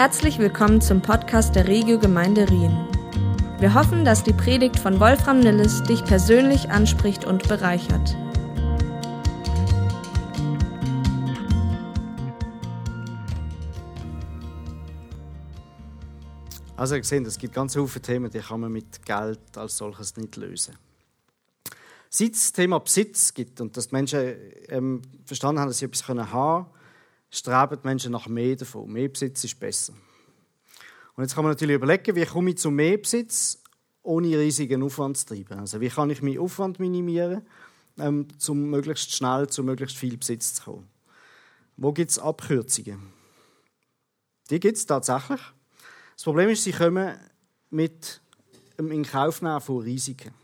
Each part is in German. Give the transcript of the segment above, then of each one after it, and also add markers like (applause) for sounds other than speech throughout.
Herzlich willkommen zum Podcast der Regio Gemeinde Rien. Wir hoffen, dass die Predigt von Wolfram Nilles dich persönlich anspricht und bereichert. Also ihr seht, es gibt ganz viele Themen, die kann man mit Geld als solches nicht lösen. Seit es das Thema Besitz gibt und dass die Menschen ähm, verstanden haben, dass sie etwas haben können, streben die Menschen nach mehr davon. Mehr Besitz ist besser. Und jetzt kann man natürlich überlegen, wie komme ich zu mehr Besitz, ohne riesigen Aufwand zu treiben. Also wie kann ich meinen Aufwand minimieren, ähm, um möglichst schnell zu möglichst viel Besitz zu kommen. Wo gibt es Abkürzungen? Die gibt es tatsächlich. Das Problem ist, sie kommen mit dem Inkaufnehmen von Risiken.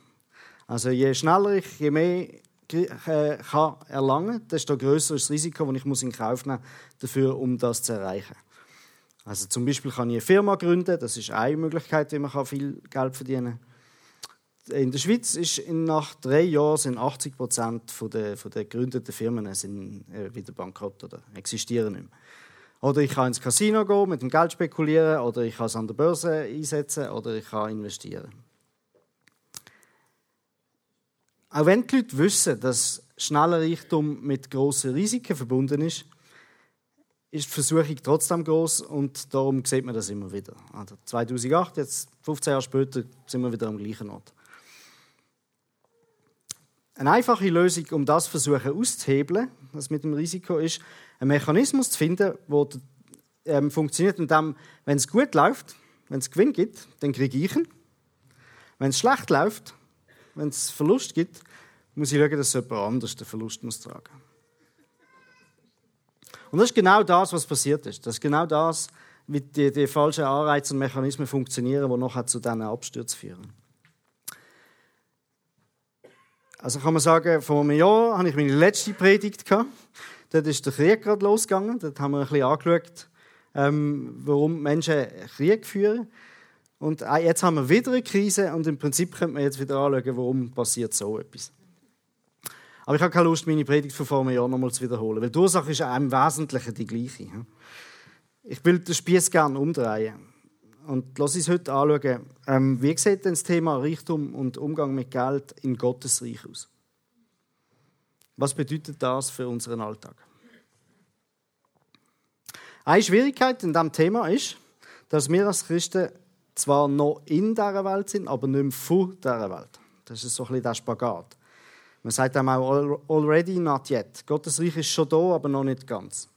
Also je schneller ich, je mehr kann erlangen, desto größer ist das Risiko, das ich in Kauf nehmen muss, dafür, um das zu erreichen. Also zum Beispiel kann ich eine Firma gründen, das ist eine Möglichkeit, wie man viel Geld verdienen kann. In der Schweiz ist nach drei Jahren sind 80 Prozent der, der gegründeten Firmen sind äh, wieder bankrott oder existieren nicht mehr. Oder ich kann ins Casino gehen, mit dem Geld spekulieren, oder ich kann es an der Börse einsetzen, oder ich kann investieren. Auch wenn die Leute wissen, dass schneller Reichtum mit grossen Risiken verbunden ist, ist die Versuchung trotzdem groß und darum sieht man das immer wieder. Also 2008, jetzt 15 Jahre später, sind wir wieder am gleichen Ort. Eine einfache Lösung, um das versuchen auszuhebeln, was mit dem Risiko ist, einen Mechanismus zu finden, der ähm, funktioniert, indem, wenn es gut läuft, wenn es Gewinn gibt, dann kriege ich ihn. Wenn es schlecht läuft, wenn es Verlust gibt, muss ich schauen, dass jemand anders den Verlust muss tragen Und das ist genau das, was passiert ist. Das ist genau das, wie die, die falschen Anreize und Mechanismen funktionieren, die nachher zu diesen Abstürzen führen. Also kann man sagen, vor einem Jahr hatte ich meine letzte Predigt. Dort ist der Krieg gerade losgegangen. Dort haben wir ein bisschen angeschaut, ähm, warum Menschen Krieg führen. Und äh, jetzt haben wir wieder eine Krise und im Prinzip könnte man jetzt wieder anschauen, warum passiert so etwas. Aber ich habe keine Lust, meine Predigt von vor einem Jahr nochmal zu wiederholen, weil die Ursache ist im Wesentlichen die gleiche. Ich will den Spieß gerne umdrehen. Und lass uns heute anschauen, ähm, wie sieht denn das Thema Reichtum und Umgang mit Geld in Gottes Reich aus? Was bedeutet das für unseren Alltag? Eine Schwierigkeit in diesem Thema ist, dass wir als Christen zwar noch in dieser Welt sind, aber nicht mehr von dieser Welt. Das ist so ein bisschen der Spagat. Man sagt einem auch already not yet. Gottes Reich ist schon da, aber noch nicht ganz.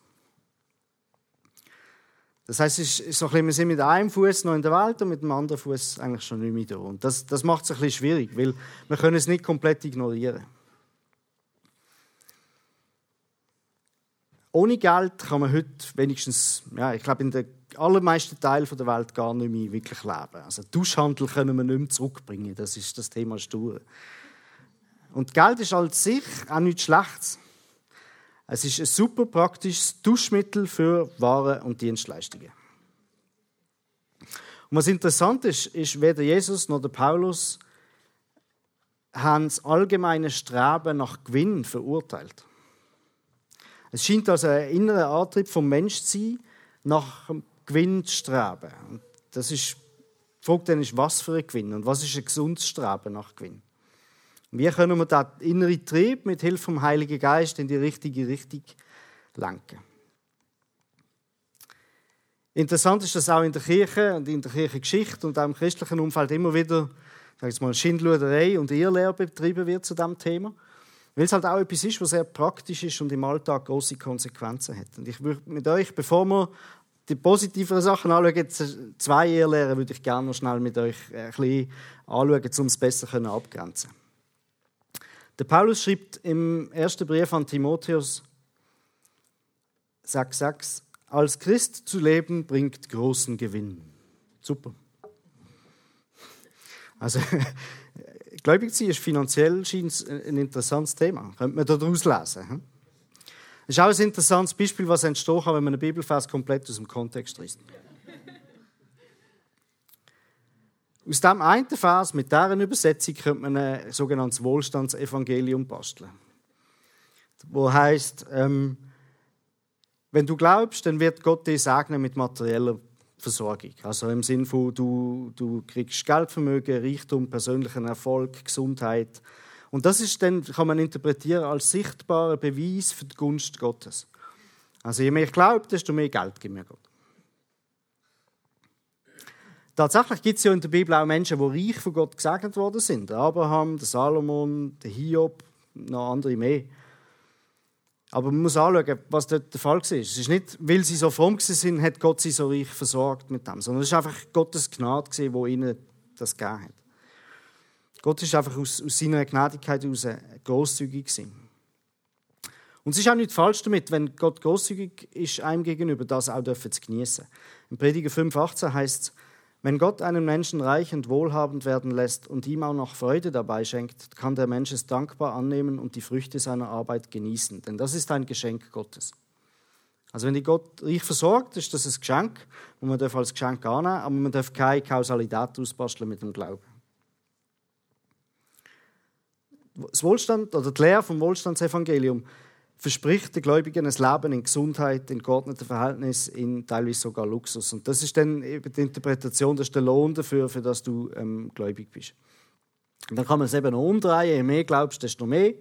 Das heißt, es ist so ein bisschen, wir sind mit einem Fuß noch in der Welt und mit dem anderen Fuß eigentlich schon nicht mehr da. Und das, das macht es ein bisschen schwierig, weil wir können es nicht komplett ignorieren. Ohne Geld kann man heute wenigstens, ja, ich glaube, in den allermeisten Teilen der Welt gar nicht mehr wirklich leben. Also Tauschhandel können wir nicht mehr zurückbringen. Das ist das Thema Stur. Und Geld ist als sich auch nichts Schlechtes. Es ist ein super praktisches Tauschmittel für Waren und Dienstleistungen. Und was interessant ist, ist, weder Jesus noch der Paulus haben das allgemeine Streben nach Gewinn verurteilt. Es scheint also ein innerer Antrieb vom Mensch zu sein, nach Gewinn zu streben. Und das ist, die Frage dann ist, was für ein Gewinn und was ist ein gesundes Streben nach Gewinn? Wie können wir den inneren Trieb mit Hilfe vom Heiligen Geist in die richtige Richtung lenken? Interessant ist, dass auch in der Kirche und in der Kirchengeschichte und auch im christlichen Umfeld immer wieder sag ich mal, Schindluderei und Irrlehre betrieben wird zu diesem Thema. Weil es halt auch etwas ist, was sehr praktisch ist und im Alltag große Konsequenzen hat. Und ich würde mit euch, bevor wir die positiveren Sachen anschauen, zwei Irrlehren würde ich gerne noch schnell mit euch ein bisschen anschauen, um es besser abgrenzen Der Paulus schreibt im ersten Brief an Timotheus 6,6 Als Christ zu leben bringt großen Gewinn. Super. Also, (laughs) gläubig sein ist finanziell ein interessantes Thema. Könnte man daraus lesen. Das ist auch ein interessantes Beispiel, was entstehen kann, wenn man einen Bibelvers komplett aus dem Kontext liest. Aus diesem einen Vers mit deren Übersetzung könnte man ein sogenanntes Wohlstandsevangelium basteln. Wo heißt, ähm, wenn du glaubst, dann wird Gott dich segnen mit materieller Versorgung. Also im Sinne von, du, du kriegst Geldvermögen, Reichtum, persönlichen Erfolg, Gesundheit. Und das ist dann, kann man interpretieren als sichtbarer Beweis für die Gunst Gottes. Also je mehr ich glaube, desto mehr Geld gibt mir Gott. Tatsächlich gibt es ja in der Bibel auch Menschen, die reich von Gott gesegnet worden sind. Der Abraham, der Salomon, der Hiob, noch andere mehr. Aber man muss anschauen, was dort der Fall war. Es ist nicht, weil sie so fromm sind, hat Gott sie so reich versorgt mit dem, sondern es war einfach Gottes Gnade, die ihnen das gegeben hat. Gott ist einfach aus, aus seiner Gnädigkeit heraus großzügig gewesen. Und es ist auch nicht falsch damit, wenn Gott großzügig ist einem gegenüber, das auch dürfen zu genießen. Im Prediger 5,18 heißt es, wenn Gott einen Menschen reich und wohlhabend werden lässt und ihm auch noch Freude dabei schenkt, kann der Mensch es dankbar annehmen und die Früchte seiner Arbeit genießen. Denn das ist ein Geschenk Gottes. Also wenn die Gott reich versorgt, ist das ein Geschenk, und man darf als Geschenk annehmen, aber man darf keine Kausalität ausbasteln mit dem Glauben. Das Wohlstand oder die Lehre vom Wohlstandsevangelium verspricht den Gläubigen ein Leben in Gesundheit, in geordneten Verhältnissen, in teilweise sogar Luxus. Und das ist dann eben die Interpretation, das ist der Lohn dafür, für dass du ähm, gläubig bist. Und dann kann man es eben noch umdrehen, je mehr glaubst, desto mehr.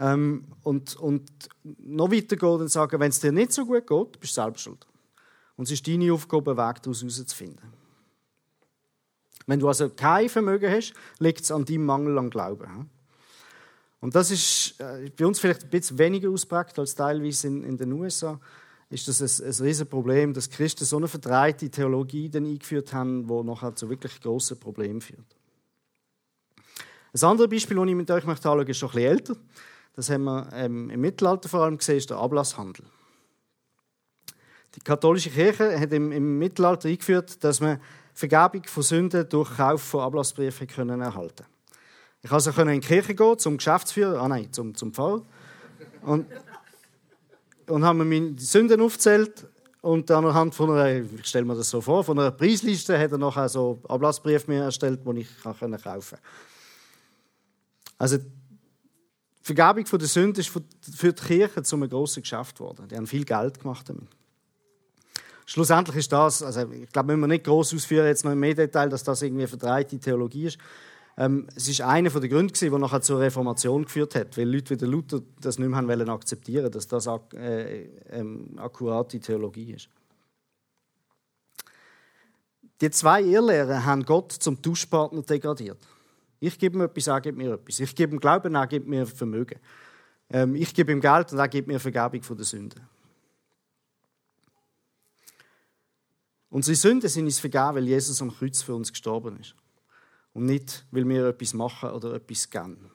Ähm, und, und noch weiter gehen und sagen, wenn es dir nicht so gut geht, bist du selbst schuld. Und es ist deine Aufgabe, einen Weg daraus herauszufinden. Wenn du also kein Vermögen hast, liegt es an deinem Mangel an Glauben. Und das ist äh, bei uns vielleicht ein bisschen weniger ausprägt als teilweise in, in den USA. Ist das ein, ein riesiges Problem, dass Christen so eine verdreite Theologie dann eingeführt haben, die nachher zu wirklich grossen Problemen führt. Ein anderes Beispiel, das ich mit euch möchte anschauen, ist schon ein bisschen älter. Das haben wir ähm, im Mittelalter vor allem gesehen, ist der Ablasshandel. Die katholische Kirche hat im, im Mittelalter eingeführt, dass man Vergebung von Sünden durch Kauf von Ablassbriefen erhalten ich also in die Kirche gehen zum Geschäftsführer, ah nein, zum, zum Pfarrer. Und, und haben mir meine Sünden aufgezählt. Und anhand von einer, ich stelle mir das so vor, von einer Preisliste hat er noch so Ablassbrief mir erstellt, den ich kaufen konnte. Also, die Vergebung der Sünden ist für die Kirche zu einem grossen Geschäft geworden. Die haben viel Geld gemacht damit. Schlussendlich ist das, also ich glaube, müssen wir nicht groß ausführen, jetzt noch im mehr Detail, dass das irgendwie eine verdreite Theologie ist. Ähm, es ist einer der Gründe, der nachher zur Reformation geführt hat, weil Leute wie der Luther das nicht mehr wollen akzeptieren, dass das ak äh, ähm, akkurate Theologie ist. Die zwei Irrlehrer haben Gott zum Tauschpartner degradiert. Ich gebe ihm etwas, er gibt mir etwas. Ich gebe ihm Glauben, er gibt mir Vermögen. Ähm, ich gebe ihm Geld und er gibt mir Vergebung von der Sünde. Unsere Sünden sind uns vergeben, weil Jesus am Kreuz für uns gestorben ist und nicht, weil wir etwas machen oder etwas geben.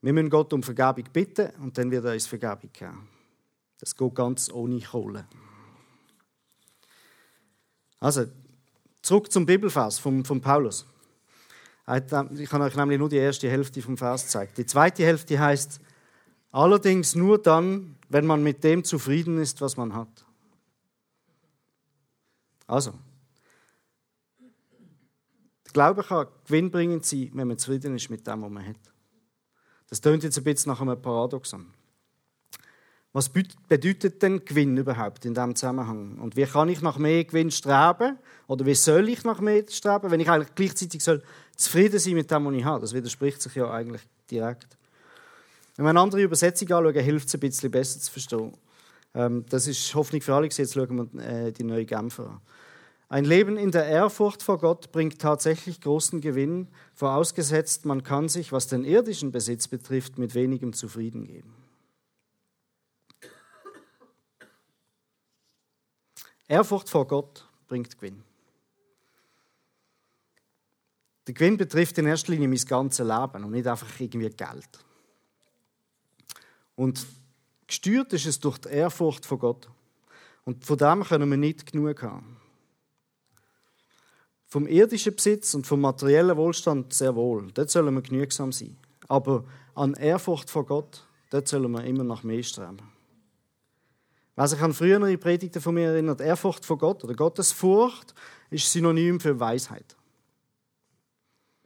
Wir müssen Gott um Vergebung bitten und dann wird er uns Vergebung geben. Das geht ganz ohne Kohle. Also, zurück zum Bibelvers von, von Paulus. Ich kann euch nämlich nur die erste Hälfte vom Vers zeigen. Die zweite Hälfte heißt, allerdings nur dann, wenn man mit dem zufrieden ist, was man hat. Also, Glaube kann gewinnbringend sein, wenn man zufrieden ist mit dem, was man hat. Das klingt jetzt ein bisschen nach einem Paradoxon. Was bedeutet denn Gewinn überhaupt in diesem Zusammenhang? Und wie kann ich nach mehr Gewinn streben? Oder wie soll ich nach mehr streben, wenn ich eigentlich gleichzeitig soll zufrieden sein mit dem, was ich habe? Das widerspricht sich ja eigentlich direkt. Wenn wir eine andere Übersetzung anschauen, hilft es ein bisschen besser zu verstehen. Ähm, das ist Hoffnung für alle. Jetzt schauen wir äh, die neue Genfer an. Ein Leben in der Ehrfurcht vor Gott bringt tatsächlich großen Gewinn, vorausgesetzt, man kann sich, was den irdischen Besitz betrifft, mit wenigem zufrieden geben. Ehrfurcht vor Gott bringt Gewinn. Der Gewinn betrifft in erster Linie mein ganzes Leben und nicht einfach irgendwie Geld. Und gesteuert ist es durch die Ehrfurcht vor Gott. Und von dem können wir nicht genug haben. Vom irdischen Besitz und vom materiellen Wohlstand sehr wohl. Dort sollen wir genügsam sein. Aber an Ehrfurcht vor Gott, dort sollen wir immer nach mehr streben. Wer sich an frühere Predigten von mir erinnert, Ehrfurcht vor Gott oder Gottesfurcht ist Synonym für Weisheit.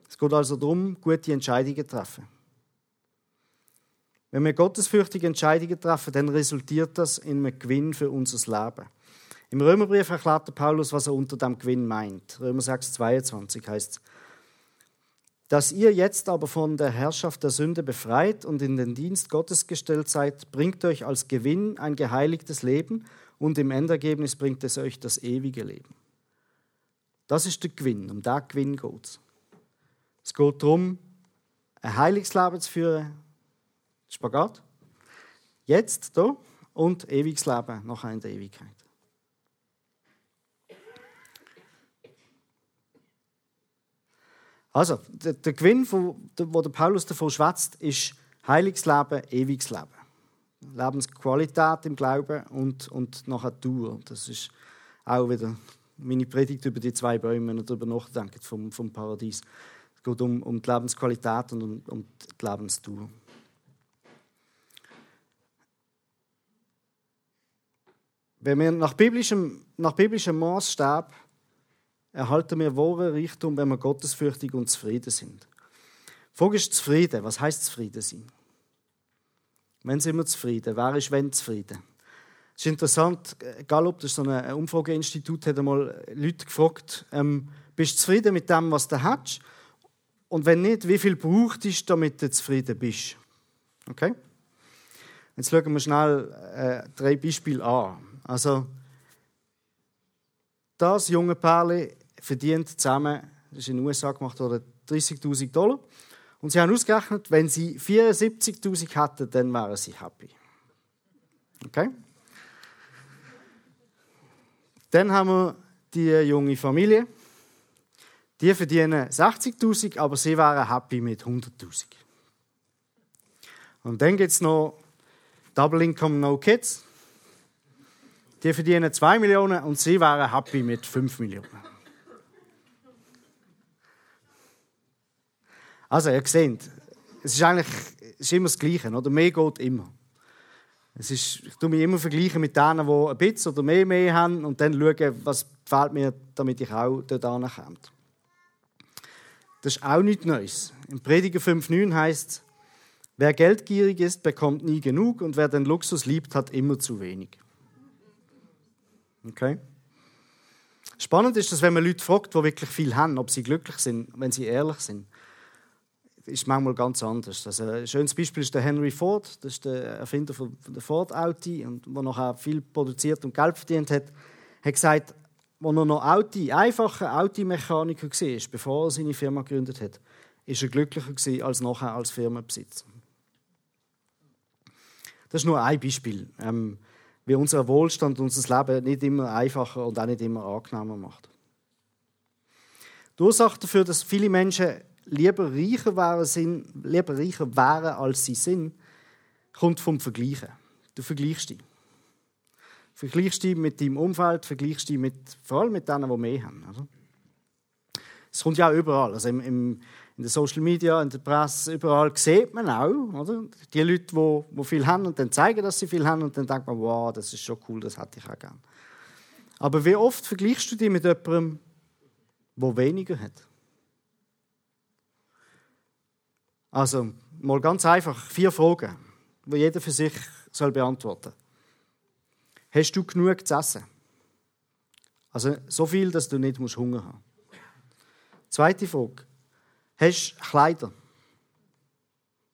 Es geht also darum, gute Entscheidungen zu treffen. Wenn wir gottesfürchtige Entscheidungen treffen, dann resultiert das in einem Gewinn für unser Leben. Im Römerbrief erklärt Paulus, was er unter dem Gewinn meint. Römer 6, 22 heißt es, dass ihr jetzt aber von der Herrschaft der Sünde befreit und in den Dienst Gottes gestellt seid, bringt euch als Gewinn ein geheiligtes Leben und im Endergebnis bringt es euch das ewige Leben. Das ist der Gewinn, um diesen Gewinn geht es. Es geht darum, ein heiliges Leben zu führen, Spagat, jetzt, da, und ewiges Leben nachher in der Ewigkeit. Also, der, der Gewinn, von, wo der Paulus davon schwätzt, ist heiliges Leben, ewiges Leben. Lebensqualität im Glauben und, und nachher Dauer. Das ist auch wieder meine Predigt über die zwei Bäume, wenn ihr darüber nachdenkt, vom, vom Paradies. Es geht um, um die Lebensqualität und um, um die Lebensdauer. Wenn wir nach biblischem, nach biblischem Maßstab erhalten wir wahren Reichtum, wenn wir gottesfürchtig und zufrieden sind. Die Frage ist zufrieden. Was heißt zufrieden sein? Wenn sind wir zufrieden? Wer ist wenn zufrieden? Es ist interessant, Gallup, das ist so ein Umfrageinstitut, hat einmal Leute gefragt, ähm, bist du zufrieden mit dem, was du hast? Und wenn nicht, wie viel braucht es, damit du zufrieden bist? Okay? Jetzt schauen wir schnell äh, drei Beispiele an. Also, das junge Pärchen verdient zusammen, das ist in den USA gemacht worden, 30.000 Dollar. Und sie haben ausgerechnet, wenn sie 74.000 hätten, dann wären sie happy. Okay? Dann haben wir die junge Familie. Die verdienen 60.000, aber sie wären happy mit 100.000. Und dann gibt es noch Double Income No Kids. Die verdienen 2 Millionen und sie wären happy mit 5 Millionen. Also, ihr seht, es ist eigentlich es ist immer das Gleiche, oder? Mehr geht immer. Es ist, ich tue mich immer vergleichen mit denen, die ein bisschen oder mehr mehr haben und dann schauen, was fehlt mir, damit ich auch dort komme. Das ist auch nichts Neues. Im Prediger 5,9 heißt es, wer geldgierig ist, bekommt nie genug und wer den Luxus liebt, hat immer zu wenig. Okay? Spannend ist, dass wenn man Leute fragt, die wirklich viel haben, ob sie glücklich sind, wenn sie ehrlich sind, ist manchmal ganz anders. Also ein schönes Beispiel ist der Henry Ford, das ist der Erfinder von der Ford Auto und der nachher viel produziert und Geld verdient hat, hat gesagt, als er noch Auto, einfacher Automechaniker war, bevor er seine Firma gegründet hat, ist er glücklicher als nachher als Firmenbesitzer. Das ist nur ein Beispiel, ähm, wie unser Wohlstand unser Leben nicht immer einfacher und auch nicht immer angenehmer macht. Die Ursache dafür, dass viele Menschen lieber reicher wären, sind, lieber reicher wären, als sie sind, kommt vom Vergleichen. Du vergleichst dich. Vergleichst dich mit deinem Umfeld, vergleichst dich mit, vor allem mit denen, die mehr haben. Oder? Es kommt ja auch überall. Also im, im, in den Social Media, in der Presse, überall sieht man auch, oder? Die Leute, die, die viel haben und dann zeigen, dass sie viel haben und dann denkt man, wow, das ist schon cool, das hätte ich auch gerne. Aber wie oft vergleichst du dich mit jemandem, der weniger hat? Also, mal ganz einfach, vier Fragen, die jeder für sich soll beantworten Hast du genug zu essen? Also, so viel, dass du nicht Hunger haben musst. Zweite Frage. Hast du Kleider?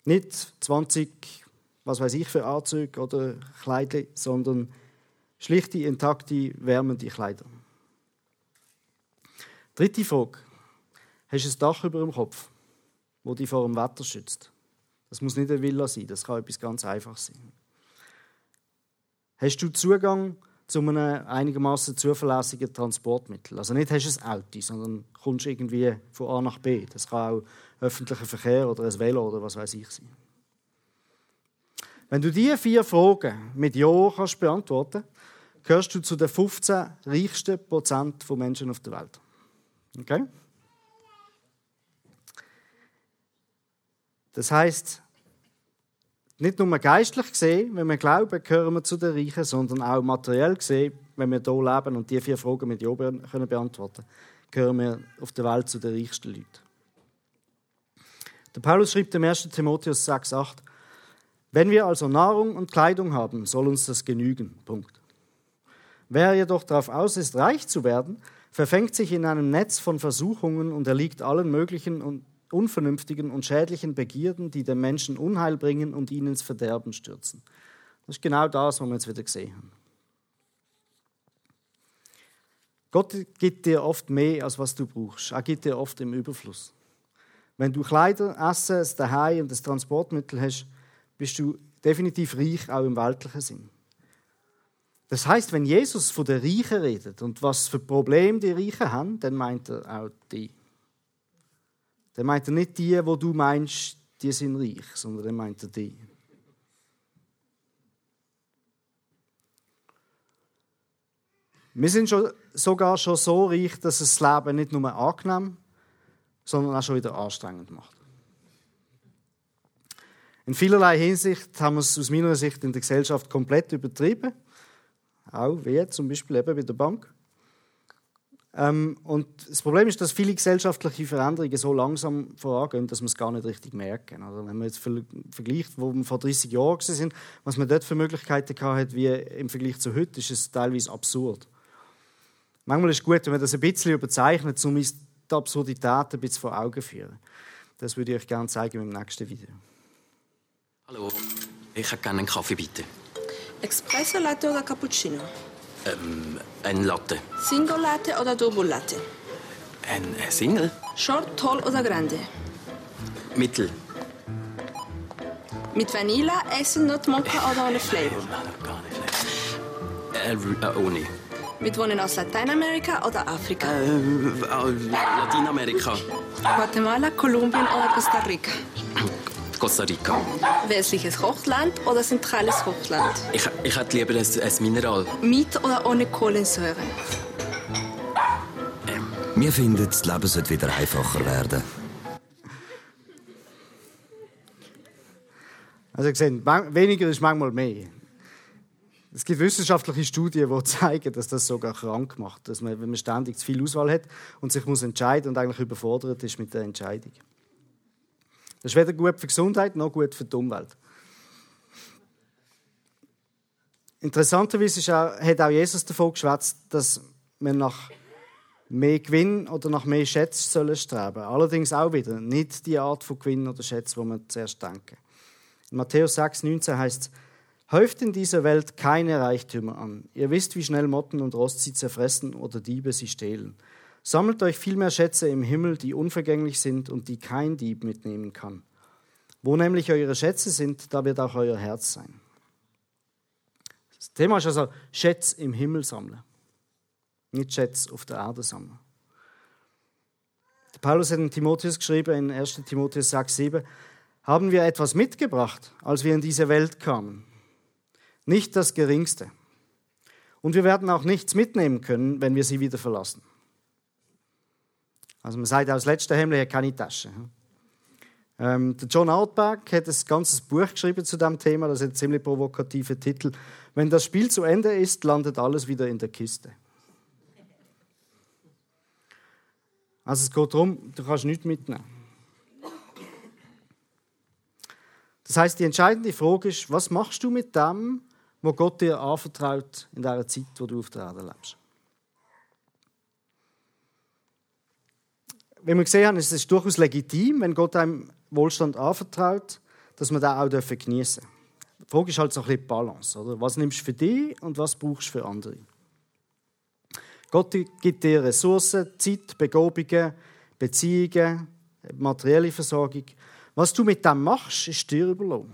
Nicht 20, was weiß ich, für Anzüge oder Kleider, sondern schlichte, intakte, wärmende Kleider. Dritte Frage. Hast du ein Dach über dem Kopf? Wo dich vor dem Wetter schützt. Das muss nicht eine Villa sein, das kann etwas ganz Einfaches sein. Hast du Zugang zu einem einigermaßen zuverlässigen Transportmittel? Also nicht hast du ein Auto, sondern kommst irgendwie von A nach B. Das kann auch öffentlicher Verkehr oder ein Velo oder was weiß ich sein. Wenn du diese vier Fragen mit Ja kannst beantworten gehörst du zu den 15 reichsten Prozent von Menschen auf der Welt. Okay? Das heißt, nicht nur geistlich gesehen, wenn wir glauben, gehören wir zu den Reichen, sondern auch materiell gesehen, wenn wir hier leben und die vier Fragen mit Ja können beantworten gehören wir auf der Welt zu den reichsten Leuten. Der Paulus schreibt im 1. Timotheus 6,8: Wenn wir also Nahrung und Kleidung haben, soll uns das genügen. Punkt. Wer jedoch darauf aus ist, reich zu werden, verfängt sich in einem Netz von Versuchungen und erliegt allen möglichen und unvernünftigen und schädlichen Begierden, die den Menschen Unheil bringen und ihn ins Verderben stürzen. Das ist genau das, was wir jetzt wieder gesehen haben. Gott gibt dir oft mehr, als was du brauchst. Er gibt dir oft im Überfluss. Wenn du Kleider, Essen, ein Daheim und das Transportmittel hast, bist du definitiv reich, auch im weltlichen Sinn. Das heißt, wenn Jesus von den Reichen redet und was für Probleme die Reichen haben, dann meint er auch die. Dann meint er nicht die, wo du meinst, die sind reich, sondern dann meint er die. Wir sind schon, sogar schon so reich, dass es das Leben nicht nur angenehm, sondern auch schon wieder anstrengend macht. In vielerlei Hinsicht haben wir es aus meiner Sicht in der Gesellschaft komplett übertrieben. Auch wie zum Beispiel eben bei der Bank. Ähm, und das Problem ist, dass viele gesellschaftliche Veränderungen so langsam vorangehen, dass wir es gar nicht richtig merken. Also wenn man jetzt vergleicht, wo wir vor 30 Jahren sind, was man dort für Möglichkeiten hatte, wie im Vergleich zu heute, ist es teilweise absurd. Manchmal ist es gut, wenn man das ein bisschen überzeichnet, um uns die Absurdität ein bisschen vor Augen zu führen. Das würde ich euch gerne zeigen im nächsten Video. Hallo, ich hätte gerne einen Kaffee, bitte. Espresso Latte oder Cappuccino? Ähm, ein Latte. Single Latte oder Double Latte? Ein Single? Short, Tall oder Grande? Mittel. Mit Vanilla, Essen, Mocha oder ohne Flavor? (laughs) Äh, äh, ohne. Mit Wohnen aus Lateinamerika oder Afrika? Äh, Lateinamerika. Guatemala, Kolumbien oder Costa Rica? (laughs) Costa Rica. Westliches Hochland oder zentrales Hochland? Ich, ich hätte lieber ein, ein Mineral. Mit oder ohne Kohlensäure? Ähm. Wir finden, das Leben sollte wieder einfacher werden. Also, ihr seht, weniger ist manchmal mehr. Es gibt wissenschaftliche Studien, die (laughs) zeigen, dass das sogar krank macht, dass man, wenn man ständig zu viel Auswahl hat und sich muss entscheiden und eigentlich überfordert ist mit der Entscheidung. Das ist weder gut für die Gesundheit noch gut für die Umwelt. Interessanterweise ist auch, hat auch Jesus davon geschwätzt, dass man nach mehr Gewinn oder nach mehr Schätzen sollen streben. Allerdings auch wieder nicht die Art von Gewinn oder Schätzen, wo man zuerst denken. In Matthäus 6, 19 heißt es, Häuft in dieser Welt keine Reichtümer an. Ihr wisst, wie schnell Motten und Rost sie zerfressen oder Diebe sie stehlen. Sammelt euch vielmehr Schätze im Himmel, die unvergänglich sind und die kein Dieb mitnehmen kann. Wo nämlich eure Schätze sind, da wird auch euer Herz sein. Das Thema ist also Schätze im Himmel sammeln, nicht Schätze auf der Erde sammeln. Paulus hat in Timotheus geschrieben, in 1. Timotheus 6, 7, haben wir etwas mitgebracht, als wir in diese Welt kamen nicht das Geringste. Und wir werden auch nichts mitnehmen können, wenn wir sie wieder verlassen. Also man sagt, aus letzter Hemmle hat keine Tasche. Ähm, der John Outback hat ein ganzes Buch geschrieben zu dem Thema, das ist ein ziemlich provokativer Titel. Wenn das Spiel zu Ende ist, landet alles wieder in der Kiste. Also es geht darum, du kannst nichts mitnehmen. Das heißt, die entscheidende Frage ist, was machst du mit dem, wo Gott dir anvertraut in der Zeit, wo du auf der Erde lebst. Wie wir gesehen haben, ist es durchaus legitim, wenn Gott einem Wohlstand anvertraut, dass man den auch geniessen darf. Die Frage ist halt so ein bisschen die Balance. Oder? Was nimmst du für dich und was brauchst du für andere? Gott gibt dir Ressourcen, Zeit, Begabungen, Beziehungen, materielle Versorgung. Was du mit dem machst, ist dir überlassen.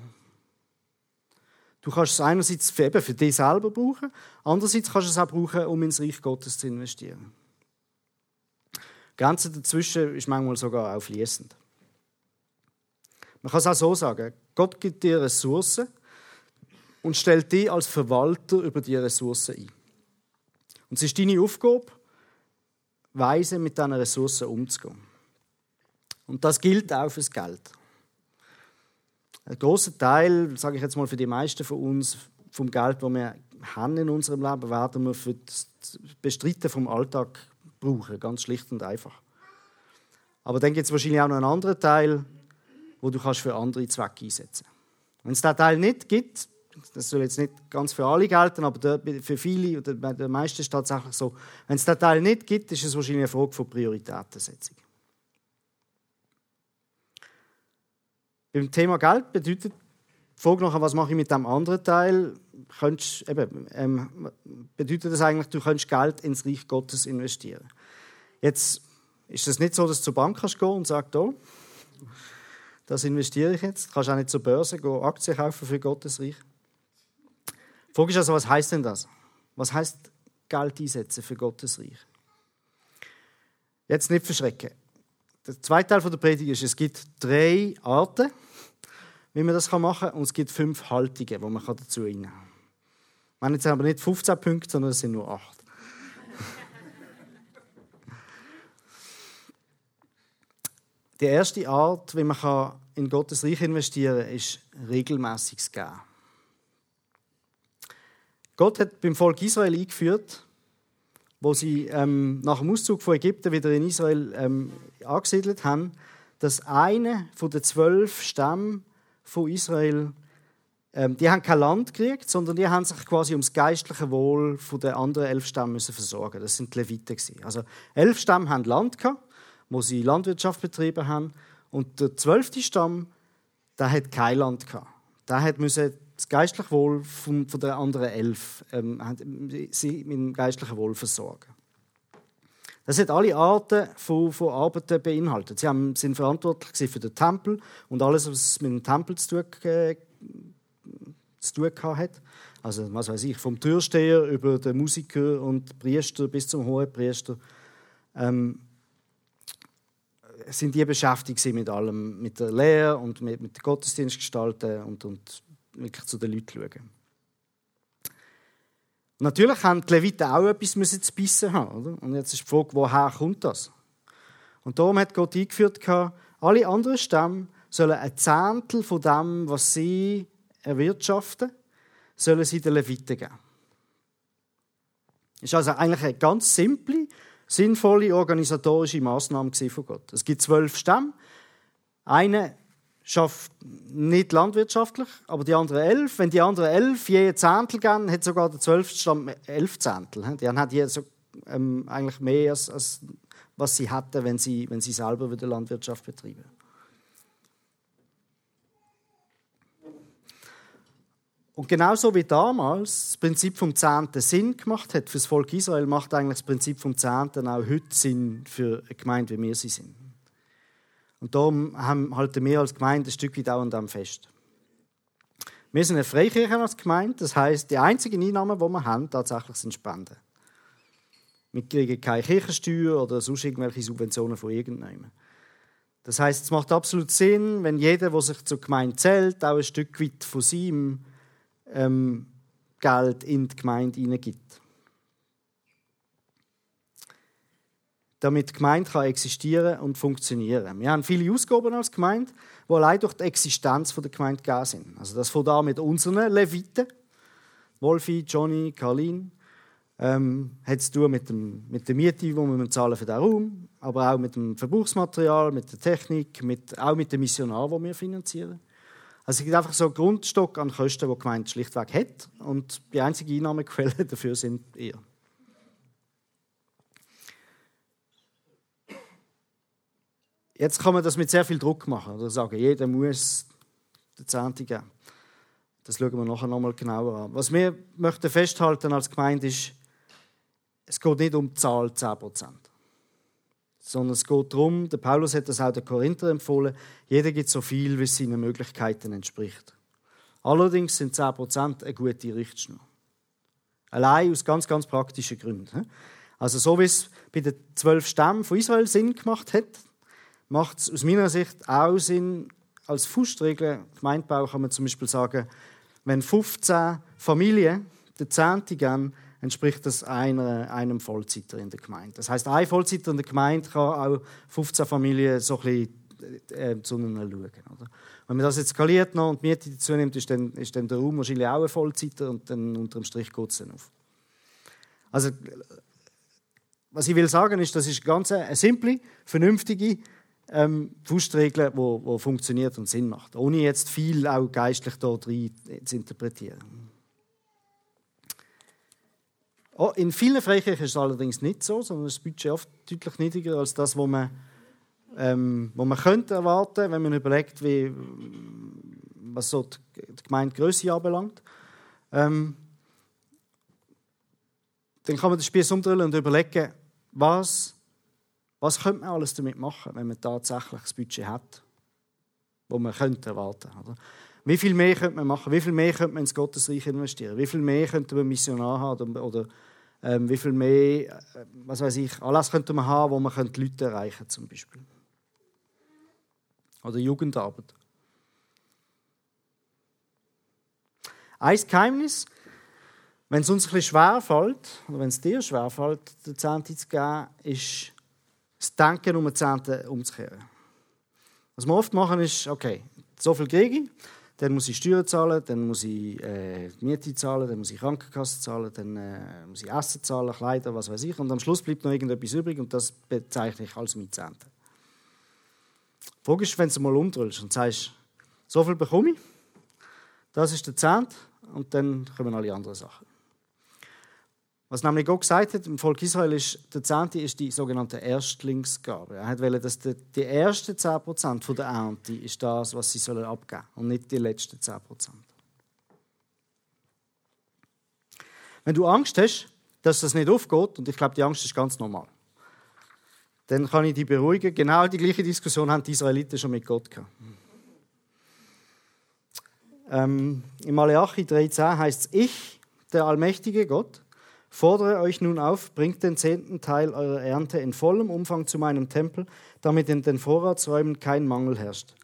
Du kannst es einerseits für, eben für dich selber brauchen, andererseits kannst du es auch brauchen, um ins Reich Gottes zu investieren. Grenze dazwischen ist manchmal sogar auch fließend. Man kann es auch so sagen: Gott gibt dir Ressourcen und stellt dich als Verwalter über die Ressourcen ein. Und es ist deine Aufgabe, weise mit diesen Ressourcen umzugehen. Und das gilt auch fürs Geld. Ein großer Teil, sage ich jetzt mal für die meisten von uns, vom Geld, das wir haben in unserem Leben, werden wir für das Bestreiten vom Alltag brauchen, ganz schlicht und einfach. Aber dann gibt es wahrscheinlich auch noch einen anderen Teil, wo du kannst für andere Zwecke einsetzen kannst. Wenn es diesen Teil nicht gibt, Das soll jetzt nicht ganz für alle gelten, aber für viele oder bei den meisten ist es tatsächlich so. Wenn es den Teil nicht gibt, ist es wahrscheinlich eine Frage von Prioritätensetzung. Beim Thema Geld bedeutet Frage nachher, was mache ich mit dem anderen Teil, könntest, eben, ähm, bedeutet das eigentlich, du könntest Geld ins Reich Gottes investieren. Jetzt ist es nicht so, dass du zur Bank kannst gehen und sagst, oh, das investiere ich jetzt. Du kannst auch nicht zur Börse gehen, Aktien kaufen für Gottes Reich. Die Frage ist also, was heißt denn das? Was heißt Geld einsetzen für Gottes Reich? Jetzt nicht verschrecken. Der zweite Teil der Predigt ist, es gibt drei Arten, wie man das machen kann, und es gibt fünf Haltungen, die man dazu einnehmen kann. Wir haben jetzt aber nicht 15 Punkte, sondern es sind nur 8. (laughs) Die erste Art, wie man in Gottes Reich investieren kann, ist regelmäßiges Geben. Gott hat beim Volk Israel eingeführt, wo sie ähm, nach dem Auszug von Ägypten wieder in Israel ähm, angesiedelt haben, dass einer von den zwölf Stämmen von Israel, ähm, die haben kein Land gekriegt, sondern die haben sich quasi ums geistliche Wohl den anderen elf Stämmen müssen versorgen. Das sind die Leviten Also elf Stämme haben Land gehabt wo sie Landwirtschaft betrieben haben. Und der zwölfte Stamm, der hat kein Land gehabt. Der hat müssen das geistliche Wohl von, von den anderen elf ähm, sie mit dem geistlichen Wohl versorgen. Das hat alle Arten von, von Arbeiten beinhaltet. Sie haben, sind verantwortlich für den Tempel und alles, was mit dem Tempel zu tun, äh, zu tun hat. Also, was weiß ich, vom Türsteher über den Musiker und Priester bis zum Hohenpriester. Ähm, sind die beschäftigt mit allem, mit der Lehre und mit, mit Gottesdienst gestalten und, und wirklich zu den Leuten schauen. Natürlich haben die Leviten auch etwas müssen zu bissen haben. Und jetzt ist die Frage, woher kommt das? Und darum hat Gott eingeführt, alle anderen Stämme sollen ein Zehntel von dem, was sie erwirtschaften, sollen sie den Leviten geben. Das ist also eigentlich eine ganz simple sinnvolle organisatorische Maßnahme von Gott. Es gibt zwölf Stämme. Eine schafft nicht landwirtschaftlich, aber die anderen elf. Wenn die anderen elf je Zehntel geben, hat sogar der zwölfte Stamm elf Zehntel. Die haben hier so, ähm, eigentlich mehr als, als was sie hätten, wenn sie, wenn sie selber wieder Landwirtschaft betreiben. Und genauso wie damals das Prinzip vom Zehnten Sinn gemacht hat für das Volk Israel, macht eigentlich das Prinzip vom Zehnten auch heute Sinn für eine Gemeinde, wie wir sie sind. Und darum halten wir als Gemeinde ein Stück weit auch an dem fest. Wir sind eine Freikirche als Gemeinde, das heißt, die einzigen Einnahmen, die wir haben, tatsächlich sind Spenden. Wir kriegen keine Kirchensteuer oder sonst irgendwelche Subventionen von irgendjemandem. Das heißt, es macht absolut Sinn, wenn jeder, der sich zur Gemeinde zählt, auch ein Stück weit von seinem ähm, Geld in die Gemeinde hineingibt. Damit die Gemeinde kann existieren und funktionieren. Wir haben viele Ausgaben als Gemeinde, die allein durch die Existenz der Gemeinde gegeben sind. Also das von da mit unseren Leviten, Wolfi, Johnny, Karlin, ähm, hat zu tun mit, dem, mit der Miete, die wir zahlen für den Raum, aber auch mit dem Verbrauchsmaterial, mit der Technik, mit, auch mit dem Missionar, den wir finanzieren. Also es gibt einfach so einen Grundstock an Kosten, die die Gemeinde schlichtweg hat. Und die einzige Einnahmequelle (laughs) dafür sind ihr. Jetzt kann man das mit sehr viel Druck machen. Oder sagen, jeder muss den Zehnte geben. Das schauen wir nachher nochmal genauer an. Was wir möchten festhalten als Gemeinde ist, es geht nicht um die Zahl 10% sondern es geht darum, der Paulus hat das auch den Korinther empfohlen, jeder gibt so viel, wie es seinen Möglichkeiten entspricht. Allerdings sind 10% eine gute Richtschnur. Allein aus ganz, ganz praktischen Gründen. Also so wie es bei den zwölf Stämmen von Israel Sinn gemacht hat, macht es aus meiner Sicht auch Sinn, als Faustregel, Gemeindebau kann man zum Beispiel sagen, wenn 15 Familien den Zehnte geben, entspricht das einer, einem Vollzeiter in der Gemeinde. Das heißt, ein Vollzeiter in der Gemeinde kann auch 15 Familien so ein bisschen äh, zueinander schauen. Oder? Wenn man das jetzt skaliert noch und die Miete dazu nimmt, ist dann, ist dann der Raum wahrscheinlich auch ein Vollzeiter und dann unter dem Strich geht es dann auf. Also, was ich will sagen ist, das ist ganz eine simple, vernünftige ähm, Faustregel, wo, wo funktioniert und Sinn macht, ohne jetzt viel auch geistlich dort rein zu interpretieren. Oh, in vielen Freikirchen ist es allerdings nicht so, sondern das Budget oft deutlich niedriger als das, was man, ähm, was man könnte erwarten, wenn man überlegt, wie, was so die, die Gemeindegröße anbelangt. Ähm, dann kann man das Spiel umdrehen und überlegen, was, was könnte man alles damit machen, wenn man tatsächlich das Budget hat, das man könnte erwarten könnte. Wie viel mehr könnte man machen? Wie viel mehr könnte man ins Gottesreich investieren? Wie viel mehr könnte man Missionar haben oder ähm, wie viel mehr, äh, was weiß ich, alles könnte man haben, wo man die Leute erreichen könnte, zum Beispiel. Oder Jugendarbeit. Ein Geheimnis, wenn es uns ein bisschen schwer fällt, oder wenn es dir schwer fällt, den Zehnte zu geben, ist das Denken um den Zehnten umzukehren. Was wir oft machen, ist, okay, so viel kriege ich, dann muss ich Steuern zahlen, dann muss ich äh, Miete zahlen, dann muss ich Krankenkasse zahlen, dann äh, muss ich Essen zahlen, Kleider, was weiß ich. Und am Schluss bleibt noch irgendetwas übrig und das bezeichne ich als mein Zehnte. Die Frage ist, wenn du mal umdrehst und sagst, so viel bekomme ich, das ist der Zehnt und dann kommen alle anderen Sachen. Was nämlich Gott gesagt hat, im Volk Israel ist, der Zehnte ist die sogenannte Erstlingsgabe. Er wollte, dass die, die ersten 10% von der Ernte ist das, was sie sollen abgeben und nicht die letzten 10%. Wenn du Angst hast, dass das nicht aufgeht, und ich glaube, die Angst ist ganz normal, dann kann ich dich beruhigen. Genau die gleiche Diskussion haben die Israeliten schon mit Gott gehabt. Ähm, Im Malachi 3,10 heißt es: Ich, der allmächtige Gott, Fordere euch nun auf, bringt den zehnten Teil eurer Ernte in vollem Umfang zu meinem Tempel, damit in den Vorratsräumen kein Mangel herrscht.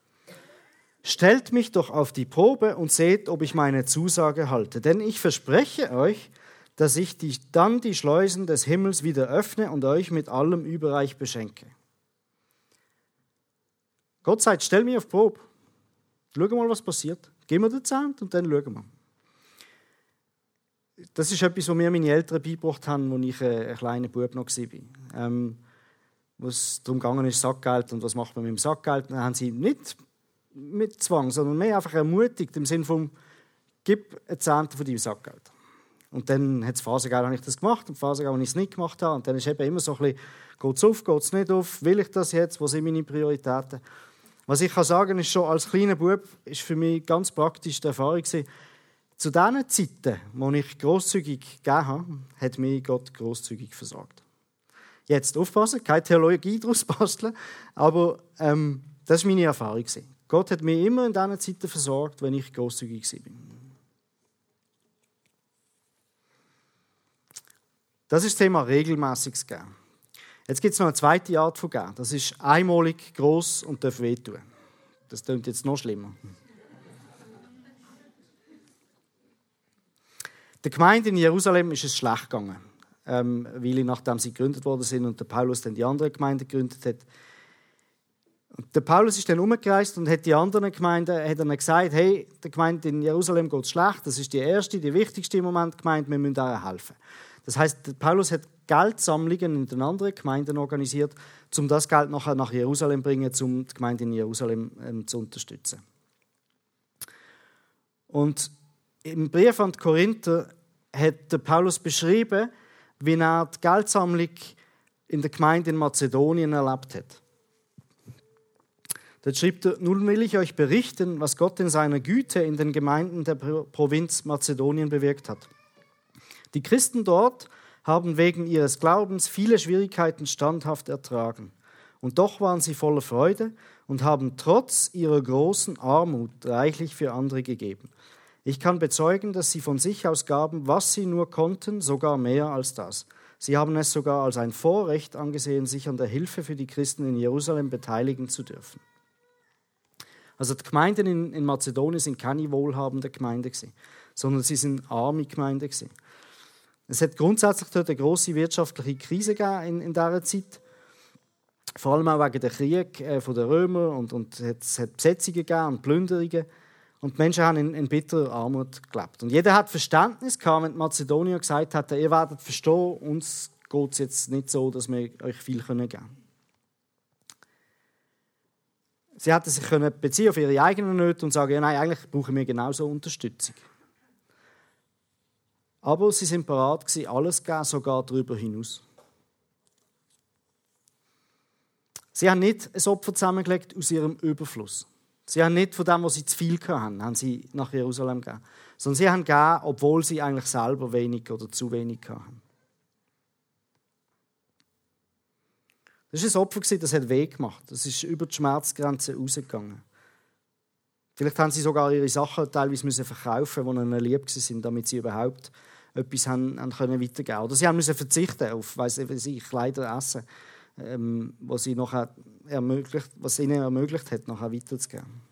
Stellt mich doch auf die Probe und seht, ob ich meine Zusage halte. Denn ich verspreche euch, dass ich die, dann die Schleusen des Himmels wieder öffne und euch mit allem überreich beschenke. Gott sagt, stell mich auf Probe. Schau mal, was passiert. Gib mir den Zahn und dann schauen wir das ist etwas, was mir meine Eltern beigebracht haben, als ich ein kleiner Bub noch war. Ähm, wo es darum ist, Sackgeld und was macht man mit dem Sackgeld, dann haben sie nicht mit Zwang, sondern mehr einfach ermutigt, im Sinne von, gib ein Zehntel von deinem Sackgeld. Und dann hat es Phasen gegeben, habe ich das gemacht und Phasen gegeben, wo ich es nicht gemacht habe. Und dann ist eben immer so ein bisschen, geht es auf, geht es nicht auf, will ich das jetzt, wo sind meine Prioritäten? Was ich kann sagen, ist schon, als kleiner Bub ist für mich ganz praktisch die Erfahrung gewesen, zu diesen Zeiten, wo ich grosszügig gegeben habe, hat mich Gott grosszügig versorgt. Jetzt aufpassen, keine Theologie daraus (laughs) basteln, aber ähm, das war meine Erfahrung. Gott hat mich immer in diesen Zeiten versorgt, wenn ich grosszügig war. Das ist das Thema regelmäßiges Geben. Jetzt gibt es noch eine zweite Art von Geben. Das ist einmalig, groß und darf wehtun. Das klingt jetzt noch schlimmer. Der Gemeinde in Jerusalem ist es schlecht gegangen, ähm, weil nachdem sie gegründet worden sind und der Paulus dann die andere Gemeinde gegründet hat. Und der Paulus ist dann umgereist und hat die anderen Gemeinden hat dann gesagt, hey, der Gemeinde in Jerusalem geht schlecht, das ist die erste, die wichtigste im Moment Gemeinde, wir müssen ihr helfen. Das heißt, Paulus hat Geldsammlungen in den anderen Gemeinden organisiert, um das Geld nachher nach Jerusalem zu bringen, um die Gemeinde in Jerusalem ähm, zu unterstützen. Und im Brief an die Korinther hat Paulus beschrieben, wie er die Geldsammlung in der Gemeinde in Mazedonien erlebt hat. Dort schreibt er, nun will ich euch berichten, was Gott in seiner Güte in den Gemeinden der Provinz Mazedonien bewirkt hat. Die Christen dort haben wegen ihres Glaubens viele Schwierigkeiten standhaft ertragen. Und doch waren sie voller Freude und haben trotz ihrer großen Armut reichlich für andere gegeben. Ich kann bezeugen, dass sie von sich aus gaben, was sie nur konnten, sogar mehr als das. Sie haben es sogar als ein Vorrecht angesehen, sich an der Hilfe für die Christen in Jerusalem beteiligen zu dürfen. Also die Gemeinden in, in Mazedonien sind keine wohlhabende Gemeinde gewesen, sondern sie sind arme Gemeinde gewesen. Es hat grundsätzlich dort eine große wirtschaftliche Krise gegeben in, in dieser Zeit. Vor allem auch wegen der Krieg äh, der Römer und, und es hat Besetzungen gegeben und Plünderungen. Und die Menschen haben in, in bitterer Armut gelebt. Und jeder hat Verständnis gehabt, wenn die Mazedonier gesagt hat, ihr werdet verstehen, uns geht es jetzt nicht so, dass wir euch viel geben können. Sie hätten sich können beziehen auf ihre eigenen Nöte und sagen, ja, nein, eigentlich brauchen wir genauso Unterstützung. Aber sie sind bereit alles zu geben, sogar darüber hinaus. Sie haben nicht ein Opfer zusammengelegt aus ihrem Überfluss. Sie haben nicht von dem, was sie zu viel hatten, haben sie nach Jerusalem gegeben. Sondern sie haben gegeben, obwohl sie eigentlich selber wenig oder zu wenig hatten. Das war ein Opfer, das hat weh gemacht. Das ist über die Schmerzgrenze rausgegangen. Vielleicht haben sie sogar ihre Sachen teilweise müssen die ihnen lieb waren, damit sie überhaupt etwas haben, haben können weitergeben Oder sie haben müssen verzichten auf weiss ich, Kleider, Essen, ähm, was, sie nachher ermöglicht, was ihnen ermöglicht hat, nachher weiterzugeben.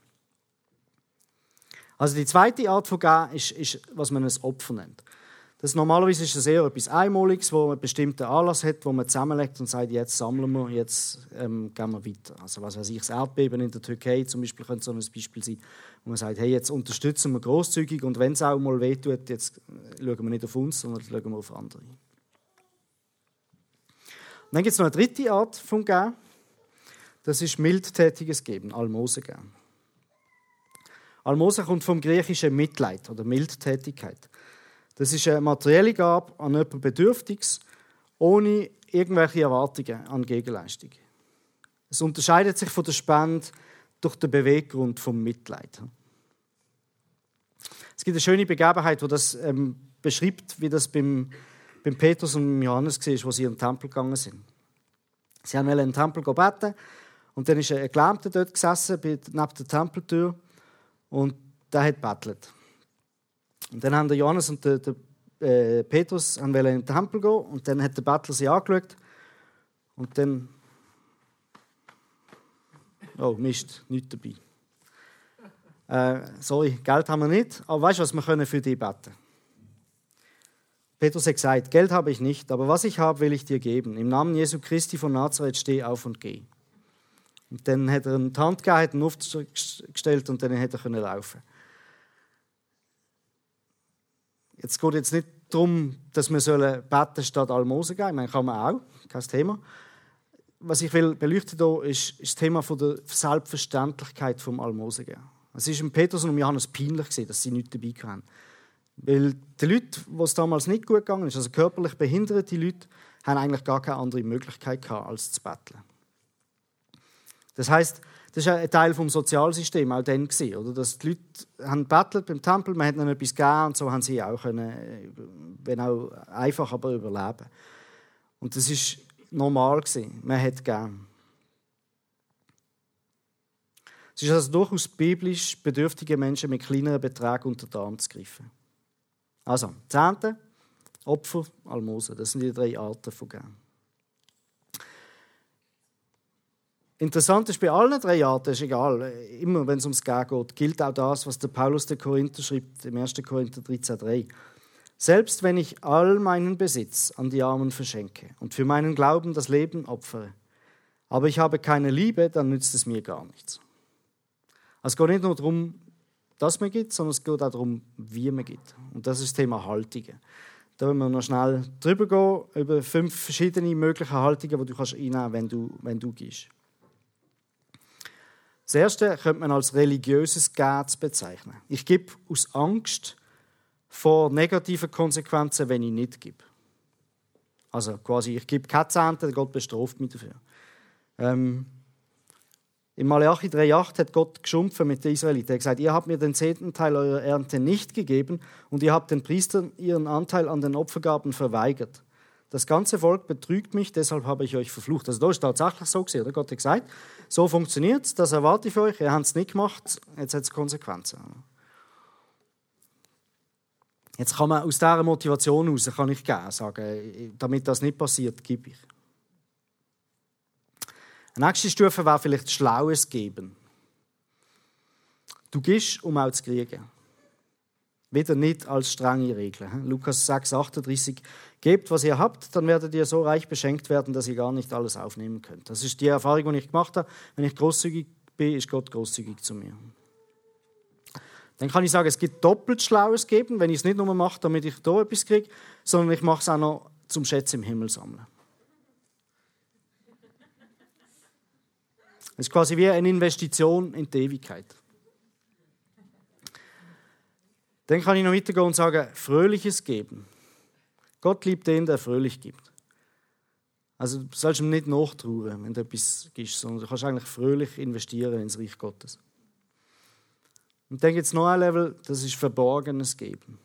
Also die zweite Art von Geben ist, ist, was man ein Opfer nennt. Das normalerweise ist das eher etwas Einmaliges, wo man einen bestimmten Anlass hat, wo man zusammenlegt und sagt, jetzt sammeln wir, jetzt ähm, gehen wir weiter. Also was weiß ich, das Erdbeben in der Türkei zum Beispiel könnte so ein Beispiel sein, wo man sagt, hey, jetzt unterstützen wir großzügig und wenn es auch mal wehtut, jetzt schauen wir nicht auf uns, sondern schauen wir auf andere. Dann gibt es noch eine dritte Art von Geben. Das ist mildtätiges Geben, Almose geben. Almose kommt vom griechischen Mitleid oder Mildtätigkeit. Das ist eine materielle Gabe an jemanden Bedürftiges, ohne irgendwelche Erwartungen an Gegenleistung. Es unterscheidet sich von der Spende durch den Beweggrund vom Mitleid. Es gibt eine schöne Begebenheit, wo das ähm, beschreibt, wie das beim, beim Petrus und Johannes war, wo sie in den Tempel gegangen sind. Sie haben in den Tempel gebeten und dann ist ein Gelähmter dort gesessen, neben der Tempeltür und der hat bettelt. Und dann haben der Johannes und der, der äh, Petrus in den Tempel gehen und dann hat der Bettler sie angeschaut und dann Oh, Mist, nichts dabei. Äh, sorry, Geld haben wir nicht, aber weißt du was, wir können für dich beten. Petrus hat gesagt, Geld habe ich nicht, aber was ich habe, will ich dir geben. Im Namen Jesu Christi von Nazareth steh auf und geh. Und dann hat er die Hand gegeben, aufgestellt und dann hat er laufen Jetzt geht es nicht darum, dass wir beten statt Almosen geben. Ich meine, kann man auch, kein Thema. Was ich will beleuchten will, ist, ist das Thema von der Selbstverständlichkeit vom Almosen. Es war Petrus und Johannes peinlich, dass sie nicht dabei waren. Weil die Leute, wo es damals nicht gut gegangen ist, also körperlich behinderte Leute, haben eigentlich gar keine andere Möglichkeit gehabt, als zu betteln. Das heißt, das war ein Teil des Sozialsystems auch dann gewesen, oder? Dass die Leute haben bettelt beim Tempel, man hat ihnen etwas gegeben und so haben sie auch können, wenn auch einfach, aber überleben. Und das ist normal gewesen. Man hat gern. Es ist also durchaus biblisch, bedürftige Menschen mit kleineren Beträgen unter den Arm zu greifen. Also, Zehnte, Opfer, Almosen, das sind die drei Arten von Gern. Interessant ist bei allen drei Arten, ist egal, immer wenn es ums Gehen geht, gilt auch das, was der Paulus der Korinther schreibt, im 1. Korinther 13,3. Selbst wenn ich all meinen Besitz an die Armen verschenke und für meinen Glauben das Leben opfere, aber ich habe keine Liebe, dann nützt es mir gar nichts. Also es geht nicht nur darum, dass man gibt, sondern es geht auch darum, wie man gibt. Und das ist das Thema Haltungen. Da wollen wir noch schnell drüber gehen, über fünf verschiedene mögliche Haltungen, die du kannst einnehmen kannst, wenn du, wenn du gibst. Das erste könnte man als religiöses Gehen bezeichnen. Ich gebe aus Angst vor negativen Konsequenzen, wenn ich nicht gebe. Also quasi, ich gebe keine Zehnte, Gott bestraft mich dafür. Ähm, in Malachi 3,8 hat Gott geschumpfen mit den Israeliten. Er hat gesagt, ihr habt mir den zehnten Teil eurer Ernte nicht gegeben und ihr habt den Priestern ihren Anteil an den Opfergaben verweigert. Das ganze Volk betrügt mich, deshalb habe ich euch verflucht. Also da ist tatsächlich so gesehen? Gott hat gesagt, so funktioniert es, das erwarte ich euch, ihr habt es nicht gemacht, jetzt hat es Konsequenzen. Jetzt kann man aus dieser Motivation heraus, kann ich geben, sagen, damit das nicht passiert, gebe ich. Eine nächste Stufe wäre vielleicht Schlaues geben. Du gibst, um auch zu kriegen. Wieder nicht als strenge Regel. Lukas 6, 38. Gebt, was ihr habt, dann werdet ihr so reich beschenkt werden, dass ihr gar nicht alles aufnehmen könnt. Das ist die Erfahrung, die ich gemacht habe. Wenn ich großzügig bin, ist Gott großzügig zu mir. Dann kann ich sagen, es gibt doppelt Schlaues geben, wenn ich es nicht nur mache, damit ich da etwas kriege, sondern ich mache es auch noch zum Schätze im Himmel sammeln. Es ist quasi wie eine Investition in die Ewigkeit. Dann kann ich noch weitergehen und sagen, fröhliches Geben. Gott liebt den, der fröhlich gibt. Also du sollst ihm nicht nachtrauern, wenn du etwas gibst, sondern du kannst eigentlich fröhlich investieren ins Reich Gottes. Und dann gibt es noch ein Level, das ist verborgenes Geben.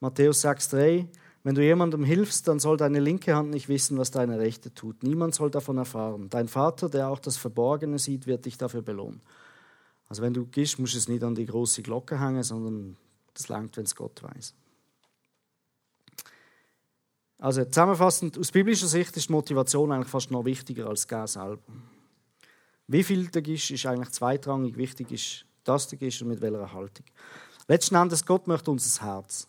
Matthäus 6,3 Wenn du jemandem hilfst, dann soll deine linke Hand nicht wissen, was deine rechte tut. Niemand soll davon erfahren. Dein Vater, der auch das Verborgene sieht, wird dich dafür belohnen. Also wenn du gehst, musst du es nicht an die große Glocke hängen, sondern das langt, wenn es Gott weiß. Also zusammenfassend, aus biblischer Sicht ist Motivation eigentlich fast noch wichtiger als Gehen selber. Wie viel du gibst, ist eigentlich zweitrangig. Wichtig ist, dass du gibst und mit welcher Haltung. Letzten Endes, Gott möchte unser Herz.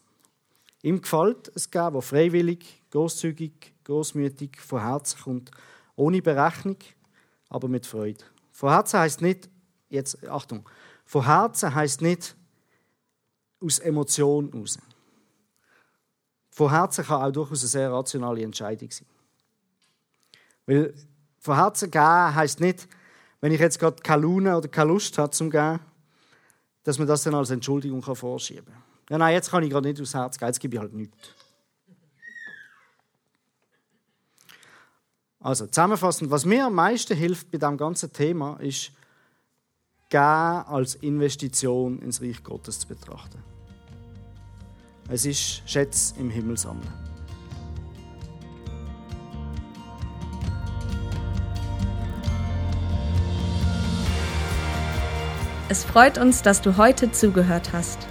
Ihm gefällt es Geben, das freiwillig, großzügig, großmütig von Herzen kommt, ohne Berechnung, aber mit Freude. Von Herzen heißt nicht, jetzt Achtung, von Herzen heißt nicht aus Emotion raus. Von Herzen kann auch durchaus eine sehr rationale Entscheidung sein. Weil von Herzen geben heisst nicht, wenn ich jetzt gerade keine Laune oder keine Lust habe zum Geben, dass man das dann als Entschuldigung vorschieben kann. Ja, nein, jetzt kann ich gerade nicht aufs Herz gehen, jetzt gebe ich halt nichts. Also, zusammenfassend, was mir am meisten hilft bei diesem ganzen Thema, ist, Geben als Investition ins Reich Gottes zu betrachten. Es ist Schätze im Himmel sammeln. Es freut uns, dass du heute zugehört hast.